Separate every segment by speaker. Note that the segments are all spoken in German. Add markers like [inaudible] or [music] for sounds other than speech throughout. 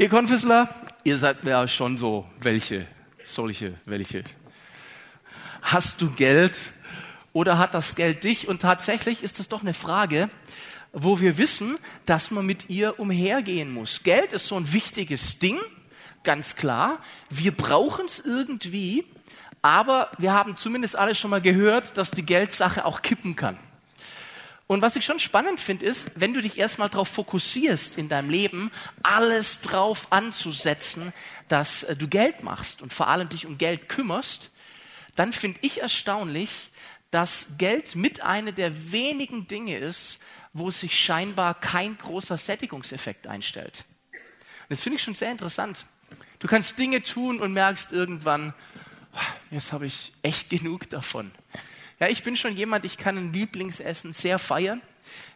Speaker 1: Ihr Konfessler, ihr seid ja schon so welche, solche, welche. Hast du Geld oder hat das Geld dich? Und tatsächlich ist es doch eine Frage, wo wir wissen, dass man mit ihr umhergehen muss. Geld ist so ein wichtiges Ding, ganz klar. Wir brauchen es irgendwie, aber wir haben zumindest alle schon mal gehört, dass die Geldsache auch kippen kann. Und was ich schon spannend finde, ist, wenn du dich erstmal darauf fokussierst in deinem Leben, alles drauf anzusetzen, dass äh, du Geld machst und vor allem dich um Geld kümmerst, dann finde ich erstaunlich, dass Geld mit einer der wenigen Dinge ist, wo sich scheinbar kein großer Sättigungseffekt einstellt. Das finde ich schon sehr interessant. Du kannst Dinge tun und merkst irgendwann, jetzt habe ich echt genug davon. Ja, ich bin schon jemand, ich kann ein Lieblingsessen sehr feiern,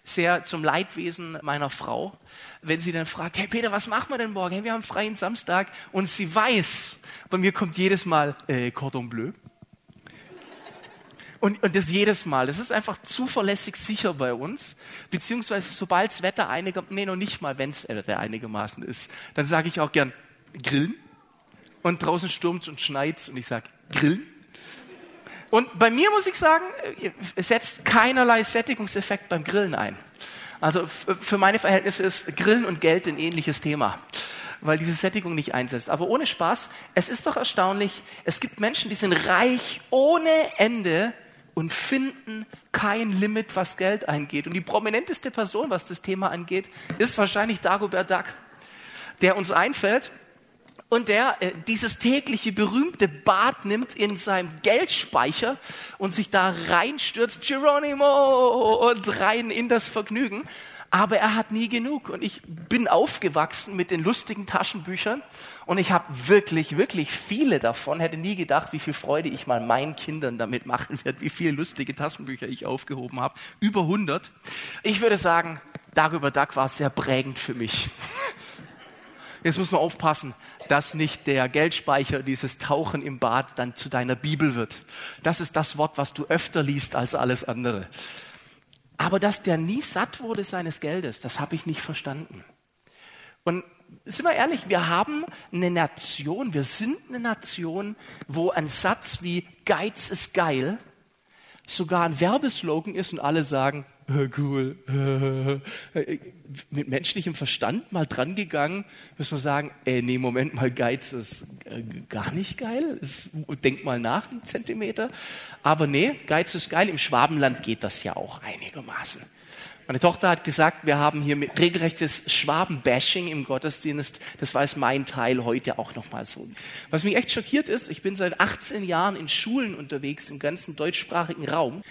Speaker 1: sehr zum Leidwesen meiner Frau. Wenn sie dann fragt, hey Peter, was machen wir denn morgen? Hey, wir haben freien Samstag und sie weiß, bei mir kommt jedes Mal äh, Cordon Bleu. Und, und das jedes Mal. Das ist einfach zuverlässig sicher bei uns. Beziehungsweise sobald das Wetter einigermaßen, nee, noch nicht mal, wenn es Wetter einigermaßen ist, dann sage ich auch gern grillen. Und draußen stürmt und schneit und ich sage grillen. Und bei mir muss ich sagen, es setzt keinerlei Sättigungseffekt beim Grillen ein. Also für meine Verhältnisse ist Grillen und Geld ein ähnliches Thema, weil diese Sättigung nicht einsetzt. Aber ohne Spaß, es ist doch erstaunlich, es gibt Menschen, die sind reich ohne Ende und finden kein Limit, was Geld eingeht. Und die prominenteste Person, was das Thema angeht, ist wahrscheinlich Dagobert Duck, der uns einfällt, und der äh, dieses tägliche berühmte Bad nimmt in seinem Geldspeicher und sich da reinstürzt, Geronimo, und rein in das Vergnügen. Aber er hat nie genug. Und ich bin aufgewachsen mit den lustigen Taschenbüchern und ich habe wirklich, wirklich viele davon. Hätte nie gedacht, wie viel Freude ich mal meinen Kindern damit machen werde, wie viele lustige Taschenbücher ich aufgehoben habe. Über 100. Ich würde sagen, darüber Duck war sehr prägend für mich. Jetzt muss man aufpassen, dass nicht der Geldspeicher, dieses Tauchen im Bad dann zu deiner Bibel wird. Das ist das Wort, was du öfter liest als alles andere. Aber dass der nie satt wurde seines Geldes, das habe ich nicht verstanden. Und sind wir ehrlich, wir haben eine Nation, wir sind eine Nation, wo ein Satz wie Geiz ist geil sogar ein Werbeslogan ist und alle sagen, cool, mit menschlichem Verstand mal dran gegangen, müssen wir sagen, ey, nee, Moment mal, Geiz ist äh, gar nicht geil. Denk mal nach, einen Zentimeter. Aber nee, Geiz ist geil. Im Schwabenland geht das ja auch einigermaßen. Meine Tochter hat gesagt, wir haben hier regelrechtes Schwabenbashing im Gottesdienst. Das war es mein Teil heute auch nochmal so. Was mich echt schockiert ist, ich bin seit 18 Jahren in Schulen unterwegs, im ganzen deutschsprachigen Raum.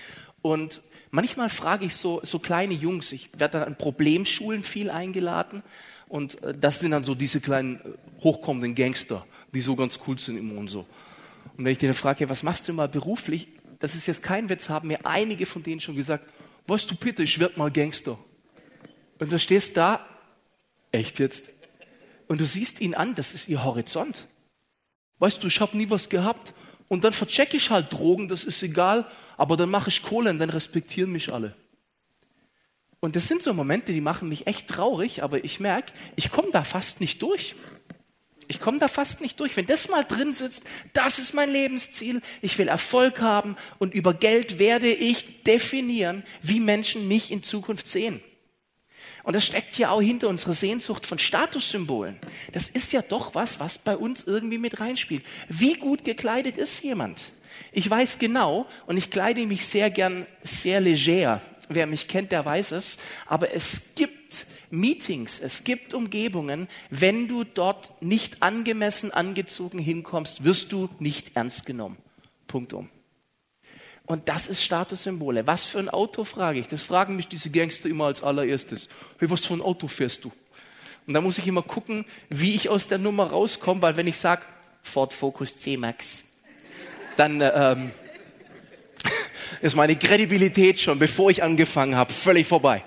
Speaker 1: Und manchmal frage ich so, so kleine Jungs, ich werde dann an Problemschulen viel eingeladen. Und äh, das sind dann so diese kleinen äh, hochkommenden Gangster, die so ganz cool sind immer und so. Und wenn ich denen frage, was machst du mal beruflich? Das ist jetzt kein Witz, haben mir einige von denen schon gesagt, weißt du, Peter, ich werd mal Gangster. Und du stehst da, echt jetzt? Und du siehst ihn an, das ist ihr Horizont. Weißt du, ich habe nie was gehabt. Und dann verchecke ich halt Drogen, das ist egal, aber dann mache ich Kohle und dann respektieren mich alle. Und das sind so Momente, die machen mich echt traurig, aber ich merke, ich komme da fast nicht durch. Ich komme da fast nicht durch. Wenn das mal drin sitzt, das ist mein Lebensziel, ich will Erfolg haben und über Geld werde ich definieren, wie Menschen mich in Zukunft sehen. Und das steckt ja auch hinter unserer Sehnsucht von Statussymbolen. Das ist ja doch was, was bei uns irgendwie mit reinspielt. Wie gut gekleidet ist jemand? Ich weiß genau und ich kleide mich sehr gern sehr leger. Wer mich kennt, der weiß es. Aber es gibt Meetings, es gibt Umgebungen, wenn du dort nicht angemessen angezogen hinkommst, wirst du nicht ernst genommen. Punkt um. Und das ist Statussymbole. Was für ein Auto frage ich? Das fragen mich diese Gangster immer als allererstes. Hey, was für ein Auto fährst du? Und da muss ich immer gucken, wie ich aus der Nummer rauskomme, weil wenn ich sage Ford Focus C-Max, dann ähm, [laughs] ist meine Kredibilität schon, bevor ich angefangen habe, völlig vorbei.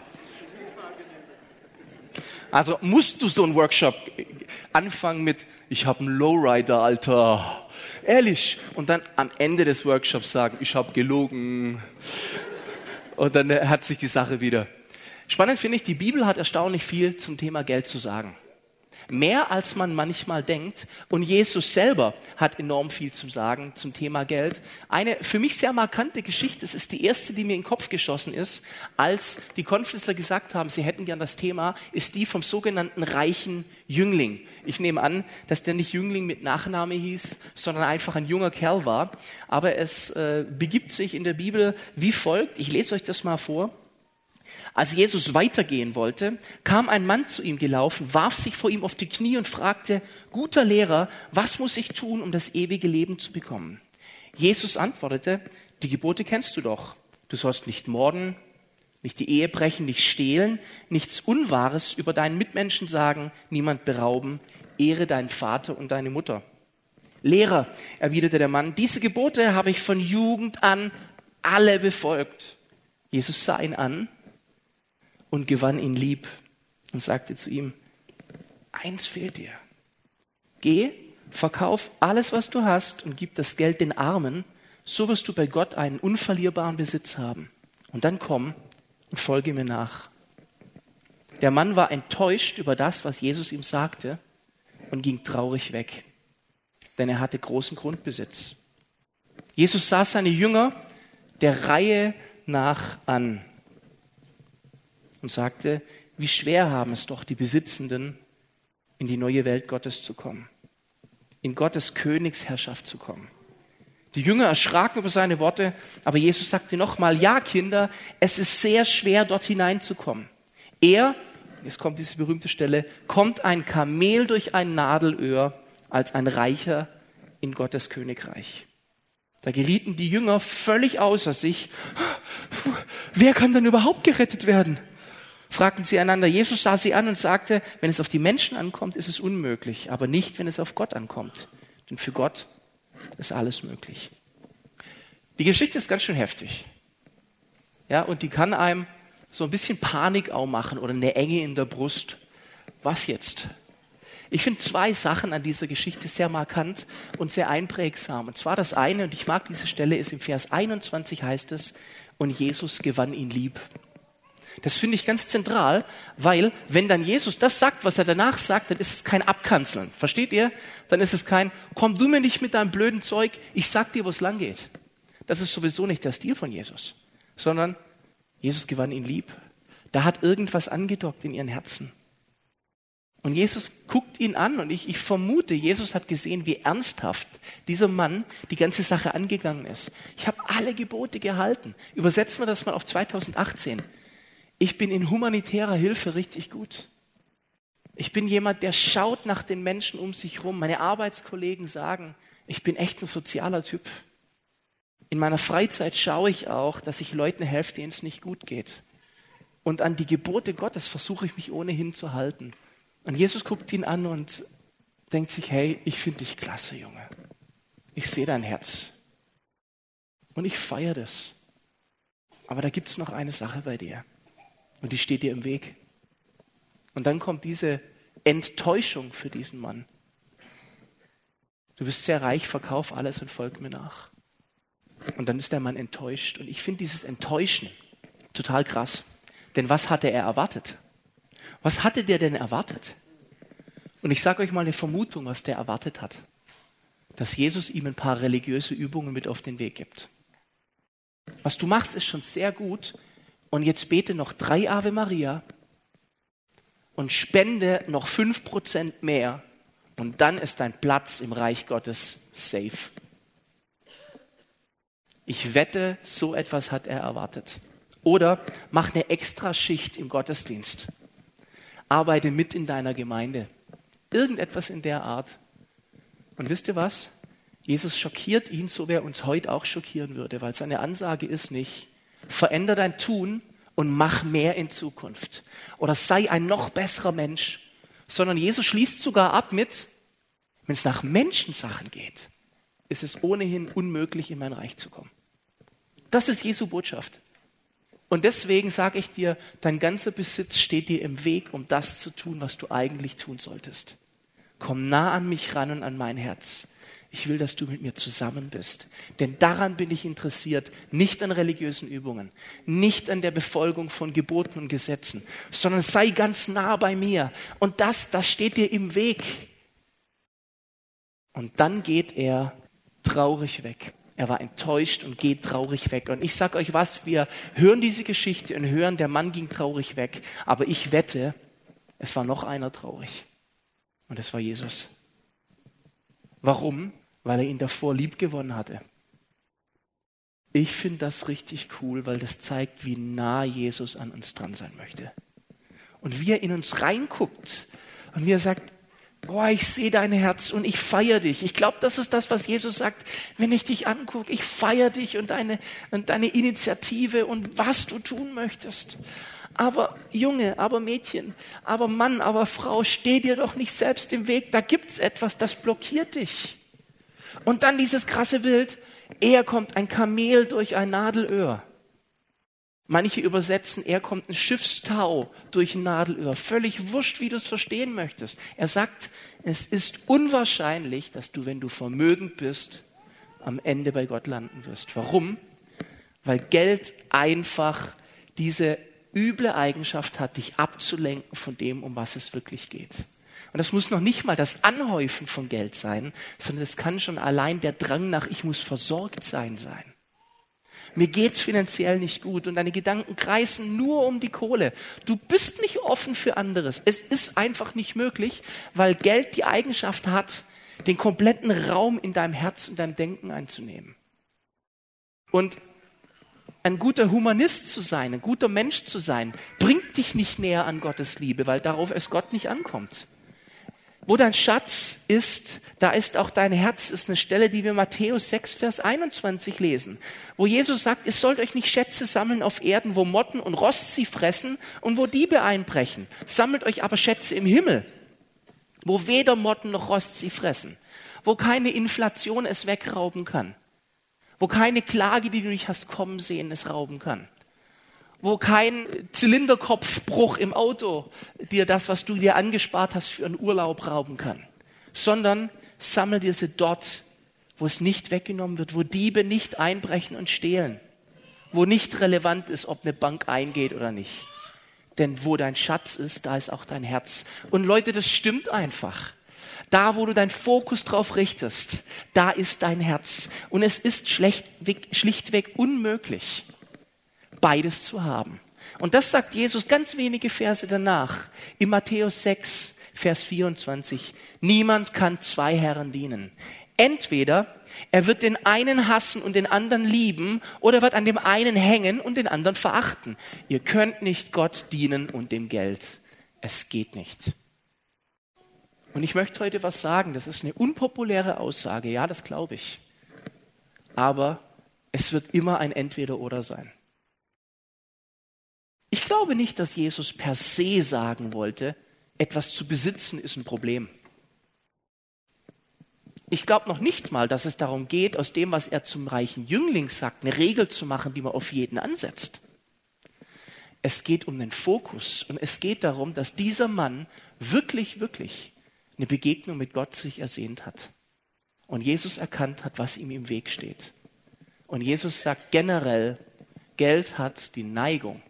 Speaker 1: Also musst du so einen Workshop anfangen mit, ich habe einen Lowrider, Alter. Ehrlich. Und dann am Ende des Workshops sagen, ich habe gelogen. Und dann hat sich die Sache wieder. Spannend finde ich, die Bibel hat erstaunlich viel zum Thema Geld zu sagen. Mehr als man manchmal denkt. Und Jesus selber hat enorm viel zu sagen zum Thema Geld. Eine für mich sehr markante Geschichte, das ist die erste, die mir in den Kopf geschossen ist, als die Konflissler gesagt haben, sie hätten gern das Thema, ist die vom sogenannten reichen Jüngling. Ich nehme an, dass der nicht Jüngling mit Nachname hieß, sondern einfach ein junger Kerl war. Aber es äh, begibt sich in der Bibel wie folgt. Ich lese euch das mal vor. Als Jesus weitergehen wollte, kam ein Mann zu ihm gelaufen, warf sich vor ihm auf die Knie und fragte, guter Lehrer, was muss ich tun, um das ewige Leben zu bekommen? Jesus antwortete, die Gebote kennst du doch. Du sollst nicht morden, nicht die Ehe brechen, nicht stehlen, nichts Unwahres über deinen Mitmenschen sagen, niemand berauben, ehre deinen Vater und deine Mutter. Lehrer, erwiderte der Mann, diese Gebote habe ich von Jugend an alle befolgt. Jesus sah ihn an und gewann ihn lieb und sagte zu ihm, eins fehlt dir. Geh, verkauf alles, was du hast und gib das Geld den Armen, so wirst du bei Gott einen unverlierbaren Besitz haben. Und dann komm und folge mir nach. Der Mann war enttäuscht über das, was Jesus ihm sagte und ging traurig weg, denn er hatte großen Grundbesitz. Jesus sah seine Jünger der Reihe nach an und sagte, wie schwer haben es doch die Besitzenden, in die neue Welt Gottes zu kommen, in Gottes Königsherrschaft zu kommen. Die Jünger erschraken über seine Worte, aber Jesus sagte nochmal, ja Kinder, es ist sehr schwer, dort hineinzukommen. Er, jetzt kommt diese berühmte Stelle, kommt ein Kamel durch ein Nadelöhr als ein Reicher in Gottes Königreich. Da gerieten die Jünger völlig außer sich. Wer kann denn überhaupt gerettet werden? Fragten sie einander. Jesus sah sie an und sagte, wenn es auf die Menschen ankommt, ist es unmöglich, aber nicht, wenn es auf Gott ankommt. Denn für Gott ist alles möglich. Die Geschichte ist ganz schön heftig. Ja, und die kann einem so ein bisschen Panik auch machen oder eine Enge in der Brust. Was jetzt? Ich finde zwei Sachen an dieser Geschichte sehr markant und sehr einprägsam. Und zwar das eine, und ich mag diese Stelle, ist im Vers 21 heißt es, und Jesus gewann ihn lieb. Das finde ich ganz zentral, weil wenn dann Jesus das sagt, was er danach sagt, dann ist es kein Abkanzeln. Versteht ihr? Dann ist es kein, komm du mir nicht mit deinem blöden Zeug, ich sag dir, wo es lang geht. Das ist sowieso nicht der Stil von Jesus, sondern Jesus gewann ihn lieb. Da hat irgendwas angedockt in ihren Herzen. Und Jesus guckt ihn an und ich, ich vermute, Jesus hat gesehen, wie ernsthaft dieser Mann die ganze Sache angegangen ist. Ich habe alle Gebote gehalten. Übersetzen wir das mal auf 2018. Ich bin in humanitärer Hilfe richtig gut. Ich bin jemand, der schaut nach den Menschen um sich herum. Meine Arbeitskollegen sagen, ich bin echt ein sozialer Typ. In meiner Freizeit schaue ich auch, dass ich Leuten helfe, denen es nicht gut geht. Und an die Gebote Gottes versuche ich mich ohnehin zu halten. Und Jesus guckt ihn an und denkt sich, hey, ich finde dich klasse, Junge. Ich sehe dein Herz. Und ich feiere das. Aber da gibt es noch eine Sache bei dir. Und die steht dir im Weg. Und dann kommt diese Enttäuschung für diesen Mann. Du bist sehr reich, verkauf alles und folg mir nach. Und dann ist der Mann enttäuscht. Und ich finde dieses Enttäuschen total krass. Denn was hatte er erwartet? Was hatte der denn erwartet? Und ich sage euch mal eine Vermutung, was der erwartet hat. Dass Jesus ihm ein paar religiöse Übungen mit auf den Weg gibt. Was du machst, ist schon sehr gut, und jetzt bete noch drei Ave Maria und spende noch fünf Prozent mehr und dann ist dein Platz im Reich Gottes safe. Ich wette, so etwas hat er erwartet. Oder mach eine Extraschicht im Gottesdienst. Arbeite mit in deiner Gemeinde. Irgendetwas in der Art. Und wisst ihr was? Jesus schockiert ihn, so wie er uns heute auch schockieren würde, weil seine Ansage ist nicht, Veränder dein Tun und mach mehr in Zukunft. Oder sei ein noch besserer Mensch. Sondern Jesus schließt sogar ab mit, wenn es nach Menschensachen geht, ist es ohnehin unmöglich, in mein Reich zu kommen. Das ist Jesu Botschaft. Und deswegen sage ich dir, dein ganzer Besitz steht dir im Weg, um das zu tun, was du eigentlich tun solltest. Komm nah an mich ran und an mein Herz. Ich will, dass du mit mir zusammen bist. Denn daran bin ich interessiert, nicht an religiösen Übungen, nicht an der Befolgung von Geboten und Gesetzen, sondern sei ganz nah bei mir. Und das, das steht dir im Weg. Und dann geht er traurig weg. Er war enttäuscht und geht traurig weg. Und ich sage euch was, wir hören diese Geschichte und hören, der Mann ging traurig weg. Aber ich wette, es war noch einer traurig. Und es war Jesus. Warum? Weil er ihn davor lieb gewonnen hatte. Ich finde das richtig cool, weil das zeigt, wie nah Jesus an uns dran sein möchte. Und wie er in uns reinguckt und wie er sagt, boah, ich sehe dein Herz und ich feiere dich. Ich glaube, das ist das, was Jesus sagt, wenn ich dich angucke, ich feiere dich und deine, und deine Initiative und was du tun möchtest. Aber Junge, aber Mädchen, aber Mann, aber Frau, steh dir doch nicht selbst im Weg. Da gibt's etwas, das blockiert dich. Und dann dieses krasse Bild. Er kommt ein Kamel durch ein Nadelöhr. Manche übersetzen, er kommt ein Schiffstau durch ein Nadelöhr. Völlig wurscht, wie du es verstehen möchtest. Er sagt, es ist unwahrscheinlich, dass du, wenn du vermögend bist, am Ende bei Gott landen wirst. Warum? Weil Geld einfach diese üble Eigenschaft hat, dich abzulenken von dem, um was es wirklich geht. Und das muss noch nicht mal das Anhäufen von Geld sein, sondern es kann schon allein der Drang nach, ich muss versorgt sein sein. Mir geht's finanziell nicht gut und deine Gedanken kreisen nur um die Kohle. Du bist nicht offen für anderes. Es ist einfach nicht möglich, weil Geld die Eigenschaft hat, den kompletten Raum in deinem Herz und deinem Denken einzunehmen. Und ein guter Humanist zu sein, ein guter Mensch zu sein, bringt dich nicht näher an Gottes Liebe, weil darauf es Gott nicht ankommt. Wo dein Schatz ist, da ist auch dein Herz, ist eine Stelle, die wir Matthäus 6, Vers 21 lesen, wo Jesus sagt, ihr sollt euch nicht Schätze sammeln auf Erden, wo Motten und Rost sie fressen und wo Diebe einbrechen. Sammelt euch aber Schätze im Himmel, wo weder Motten noch Rost sie fressen, wo keine Inflation es wegrauben kann wo keine Klage, die du nicht hast kommen sehen, es rauben kann. Wo kein Zylinderkopfbruch im Auto dir das, was du dir angespart hast, für einen Urlaub rauben kann. Sondern sammel dir sie dort, wo es nicht weggenommen wird, wo Diebe nicht einbrechen und stehlen. Wo nicht relevant ist, ob eine Bank eingeht oder nicht. Denn wo dein Schatz ist, da ist auch dein Herz. Und Leute, das stimmt einfach. Da, wo du deinen Fokus drauf richtest, da ist dein Herz. Und es ist schlichtweg, schlichtweg unmöglich, beides zu haben. Und das sagt Jesus ganz wenige Verse danach. In Matthäus 6, Vers 24. Niemand kann zwei Herren dienen. Entweder er wird den einen hassen und den anderen lieben oder wird an dem einen hängen und den anderen verachten. Ihr könnt nicht Gott dienen und dem Geld. Es geht nicht. Und ich möchte heute was sagen, das ist eine unpopuläre Aussage, ja, das glaube ich. Aber es wird immer ein Entweder-Oder sein. Ich glaube nicht, dass Jesus per se sagen wollte, etwas zu besitzen ist ein Problem. Ich glaube noch nicht mal, dass es darum geht, aus dem, was er zum reichen Jüngling sagt, eine Regel zu machen, die man auf jeden ansetzt. Es geht um den Fokus und es geht darum, dass dieser Mann wirklich, wirklich eine Begegnung mit Gott sich ersehnt hat. Und Jesus erkannt hat, was ihm im Weg steht. Und Jesus sagt generell, Geld hat die Neigung,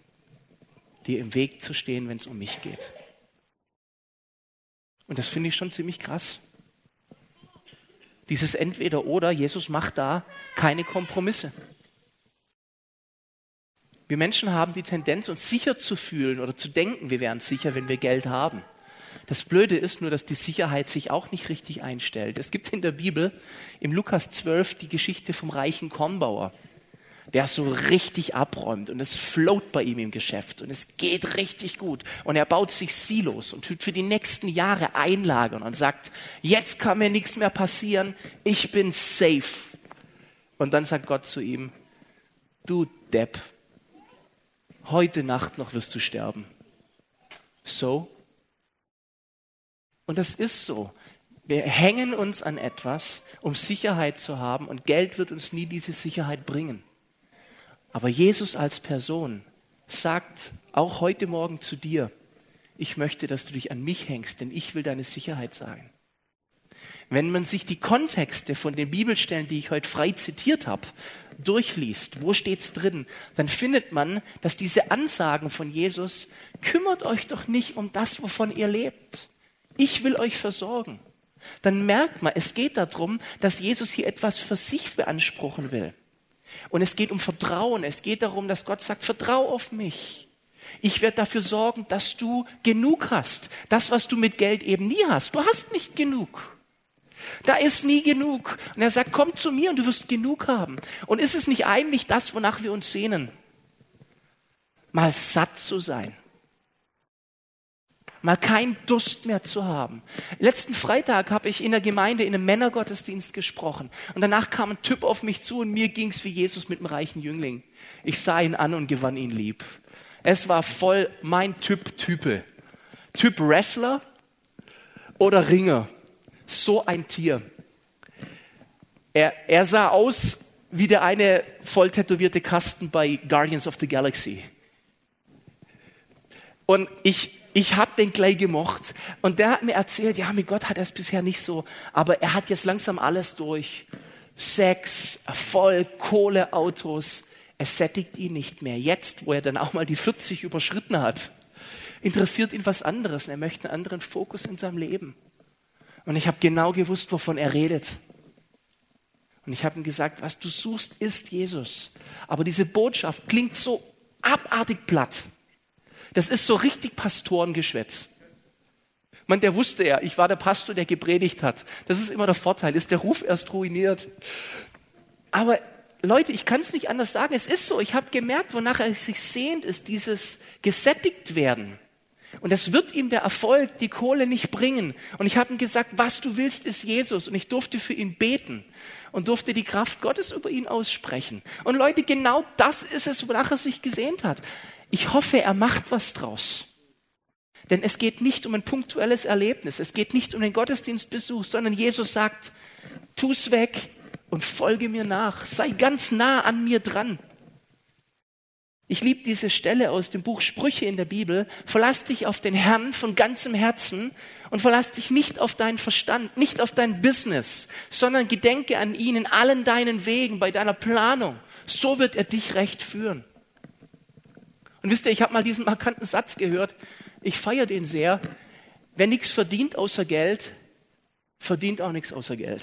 Speaker 1: dir im Weg zu stehen, wenn es um mich geht. Und das finde ich schon ziemlich krass. Dieses Entweder-Oder, Jesus macht da keine Kompromisse. Wir Menschen haben die Tendenz, uns sicher zu fühlen oder zu denken, wir wären sicher, wenn wir Geld haben. Das Blöde ist nur, dass die Sicherheit sich auch nicht richtig einstellt. Es gibt in der Bibel im Lukas 12 die Geschichte vom reichen Kornbauer, der so richtig abräumt und es float bei ihm im Geschäft und es geht richtig gut und er baut sich Silos und tut für die nächsten Jahre einlagern und sagt, jetzt kann mir nichts mehr passieren, ich bin safe. Und dann sagt Gott zu ihm, du Depp, heute Nacht noch wirst du sterben. So, und das ist so. Wir hängen uns an etwas, um Sicherheit zu haben und Geld wird uns nie diese Sicherheit bringen. Aber Jesus als Person sagt auch heute Morgen zu dir, ich möchte, dass du dich an mich hängst, denn ich will deine Sicherheit sein. Wenn man sich die Kontexte von den Bibelstellen, die ich heute frei zitiert habe, durchliest, wo steht's drin, dann findet man, dass diese Ansagen von Jesus, kümmert euch doch nicht um das, wovon ihr lebt. Ich will euch versorgen. Dann merkt man, es geht darum, dass Jesus hier etwas für sich beanspruchen will. Und es geht um Vertrauen. Es geht darum, dass Gott sagt, vertrau auf mich. Ich werde dafür sorgen, dass du genug hast. Das, was du mit Geld eben nie hast. Du hast nicht genug. Da ist nie genug. Und er sagt, komm zu mir und du wirst genug haben. Und ist es nicht eigentlich das, wonach wir uns sehnen? Mal satt zu sein. Mal keinen Durst mehr zu haben. Letzten Freitag habe ich in der Gemeinde in einem Männergottesdienst gesprochen. Und danach kam ein Typ auf mich zu und mir ging es wie Jesus mit dem reichen Jüngling. Ich sah ihn an und gewann ihn lieb. Es war voll mein Typ Type. Typ Wrestler oder Ringer so ein Tier. Er, er sah aus wie der eine voll tätowierte Kasten bei Guardians of the Galaxy. Und ich, ich habe den gleich gemocht. Und der hat mir erzählt, ja, mit Gott hat er es bisher nicht so, aber er hat jetzt langsam alles durch. Sex, Erfolg, Kohle, Autos. Es sättigt ihn nicht mehr. Jetzt, wo er dann auch mal die 40 überschritten hat, interessiert ihn was anderes und er möchte einen anderen Fokus in seinem Leben. Und ich habe genau gewusst, wovon er redet. Und ich habe ihm gesagt, was du suchst, ist Jesus. Aber diese Botschaft klingt so abartig platt. Das ist so richtig Pastorengeschwätz. Man, der wusste ja, ich war der Pastor, der gepredigt hat. Das ist immer der Vorteil, ist der Ruf erst ruiniert. Aber Leute, ich kann es nicht anders sagen. Es ist so. Ich habe gemerkt, wonach er sich sehnt, ist dieses gesättigt werden. Und das wird ihm der Erfolg, die Kohle nicht bringen. Und ich habe ihm gesagt, was du willst, ist Jesus. Und ich durfte für ihn beten und durfte die Kraft Gottes über ihn aussprechen. Und Leute, genau das ist es, wonach er sich gesehnt hat. Ich hoffe, er macht was draus. Denn es geht nicht um ein punktuelles Erlebnis. Es geht nicht um den Gottesdienstbesuch, sondern Jesus sagt, tu's weg und folge mir nach. Sei ganz nah an mir dran. Ich liebe diese Stelle aus dem Buch Sprüche in der Bibel. Verlass dich auf den Herrn von ganzem Herzen und verlass dich nicht auf deinen Verstand, nicht auf dein Business, sondern gedenke an ihn in allen deinen Wegen, bei deiner Planung. So wird er dich recht führen. Und wisst ihr, ich habe mal diesen markanten Satz gehört. Ich feiere den sehr. Wer nichts verdient außer Geld, verdient auch nichts außer Geld.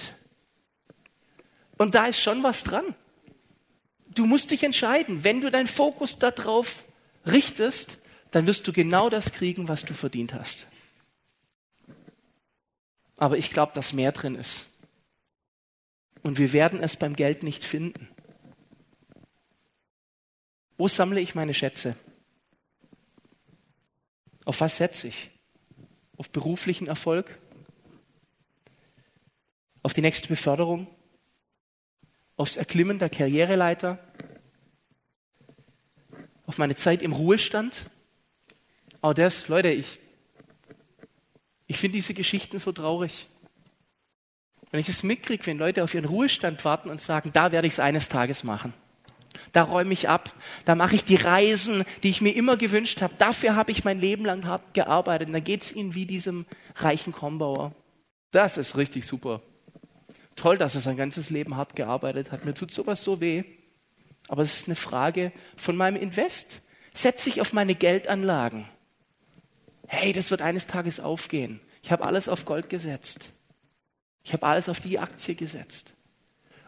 Speaker 1: Und da ist schon was dran du musst dich entscheiden. Wenn du deinen Fokus darauf richtest, dann wirst du genau das kriegen, was du verdient hast. Aber ich glaube, dass mehr drin ist. Und wir werden es beim Geld nicht finden. Wo sammle ich meine Schätze? Auf was setze ich? Auf beruflichen Erfolg? Auf die nächste Beförderung? aufs Erklimmen der Karriereleiter, auf meine Zeit im Ruhestand. Auch das, Leute, ich, ich finde diese Geschichten so traurig. Wenn ich es mitkriege, wenn Leute auf ihren Ruhestand warten und sagen, da werde ich es eines Tages machen. Da räume ich ab, da mache ich die Reisen, die ich mir immer gewünscht habe. Dafür habe ich mein Leben lang hart gearbeitet. Und da geht es ihnen wie diesem reichen Kombauer. Das ist richtig super. Toll, dass er sein ganzes Leben hart gearbeitet hat. Mir tut sowas so weh. Aber es ist eine Frage von meinem Invest. Setze ich auf meine Geldanlagen. Hey, das wird eines Tages aufgehen. Ich habe alles auf Gold gesetzt. Ich habe alles auf die Aktie gesetzt.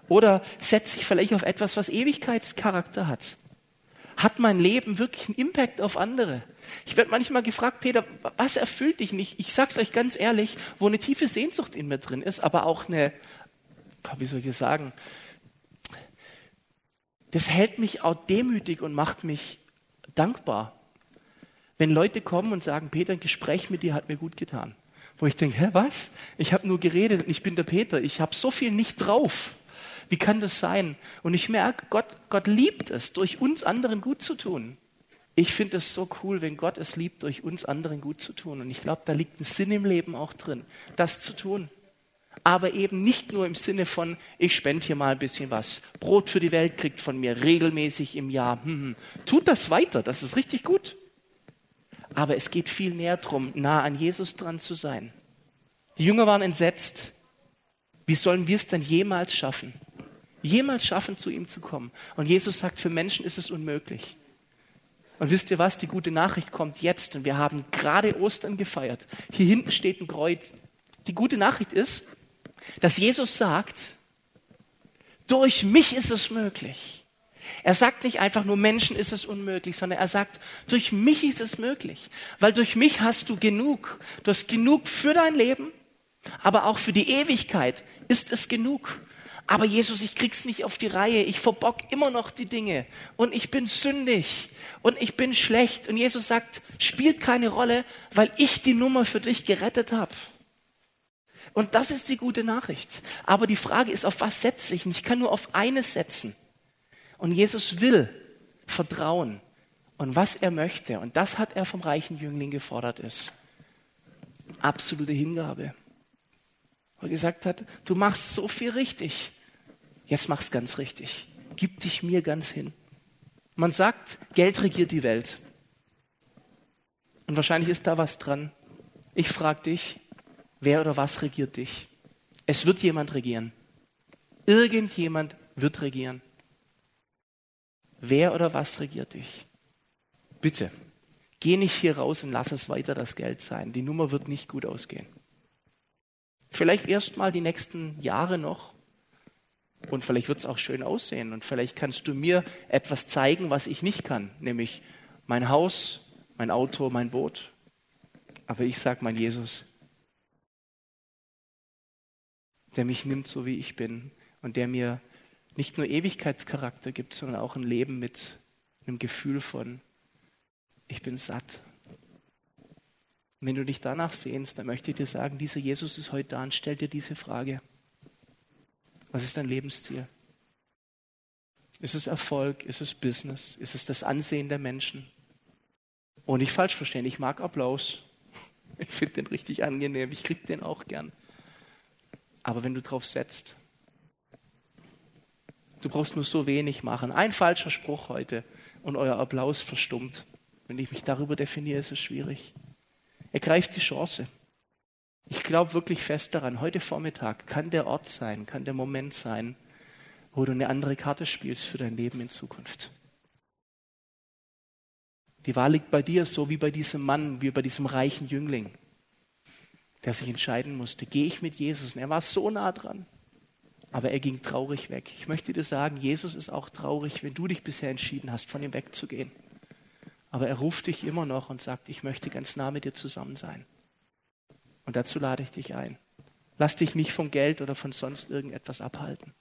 Speaker 1: Oder setze ich vielleicht auf etwas, was Ewigkeitscharakter hat? Hat mein Leben wirklich einen Impact auf andere? Ich werde manchmal gefragt, Peter, was erfüllt dich nicht? Ich sage es euch ganz ehrlich, wo eine tiefe Sehnsucht in mir drin ist, aber auch eine wie soll ich das sagen, das hält mich auch demütig und macht mich dankbar. Wenn Leute kommen und sagen, Peter, ein Gespräch mit dir hat mir gut getan. Wo ich denke, hä, was? Ich habe nur geredet und ich bin der Peter. Ich habe so viel nicht drauf. Wie kann das sein? Und ich merke, Gott, Gott liebt es, durch uns anderen gut zu tun. Ich finde es so cool, wenn Gott es liebt, durch uns anderen gut zu tun. Und ich glaube, da liegt ein Sinn im Leben auch drin, das zu tun aber eben nicht nur im Sinne von, ich spende hier mal ein bisschen was. Brot für die Welt kriegt von mir regelmäßig im Jahr. Hm, hm. Tut das weiter, das ist richtig gut. Aber es geht viel mehr darum, nah an Jesus dran zu sein. Die Jünger waren entsetzt. Wie sollen wir es denn jemals schaffen? Jemals schaffen, zu ihm zu kommen? Und Jesus sagt, für Menschen ist es unmöglich. Und wisst ihr was? Die gute Nachricht kommt jetzt und wir haben gerade Ostern gefeiert. Hier hinten steht ein Kreuz. Die gute Nachricht ist, dass Jesus sagt, durch mich ist es möglich. Er sagt nicht einfach nur Menschen ist es unmöglich, sondern er sagt, durch mich ist es möglich. Weil durch mich hast du genug. Du hast genug für dein Leben, aber auch für die Ewigkeit ist es genug. Aber Jesus, ich krieg's nicht auf die Reihe. Ich verbock immer noch die Dinge. Und ich bin sündig. Und ich bin schlecht. Und Jesus sagt, spielt keine Rolle, weil ich die Nummer für dich gerettet habe. Und das ist die gute Nachricht. Aber die Frage ist, auf was setze ich? Und ich kann nur auf eines setzen. Und Jesus will Vertrauen und was er möchte. Und das hat er vom reichen Jüngling gefordert ist. Absolute Hingabe. Wo er gesagt hat, du machst so viel richtig. Jetzt mach's ganz richtig. Gib dich mir ganz hin. Man sagt, Geld regiert die Welt. Und wahrscheinlich ist da was dran. Ich frage dich, wer oder was regiert dich? Es wird jemand regieren. Irgendjemand wird regieren. Wer oder was regiert dich? Bitte, geh nicht hier raus und lass es weiter das Geld sein. Die Nummer wird nicht gut ausgehen. Vielleicht erst mal die nächsten Jahre noch. Und vielleicht wird es auch schön aussehen. Und vielleicht kannst du mir etwas zeigen, was ich nicht kann, nämlich mein Haus, mein Auto, mein Boot. Aber ich sage mein Jesus, der mich nimmt, so wie ich bin und der mir nicht nur Ewigkeitscharakter gibt, sondern auch ein Leben mit einem Gefühl von, ich bin satt. Und wenn du dich danach sehnst, dann möchte ich dir sagen, dieser Jesus ist heute da und stell dir diese Frage. Was ist dein Lebensziel? Ist es Erfolg? Ist es Business? Ist es das Ansehen der Menschen? Und nicht falsch verstehen, ich mag Applaus. [laughs] Ich finde den richtig angenehm. Ich kriege den auch gern. Aber wenn du drauf setzt, Du brauchst nur so wenig machen. Ein falscher Spruch heute und euer Applaus verstummt. Wenn ich mich darüber definiere, ist es schwierig. Ergreift die Chance. Ich glaube wirklich fest daran, heute Vormittag kann der Ort sein, kann der Moment sein, wo du eine andere Karte spielst für dein Leben in Zukunft. Die Wahl liegt bei dir, so wie bei diesem Mann, wie bei diesem reichen Jüngling, der sich entscheiden musste, gehe ich mit Jesus? Und er war so nah dran. Aber er ging traurig weg. Ich möchte dir sagen, Jesus ist auch traurig, wenn du dich bisher entschieden hast, von ihm wegzugehen. Aber er ruft dich immer noch und sagt, ich möchte ganz nah mit dir zusammen sein. Und dazu lade ich dich ein. Lass dich nicht vom Geld oder von sonst irgendetwas abhalten.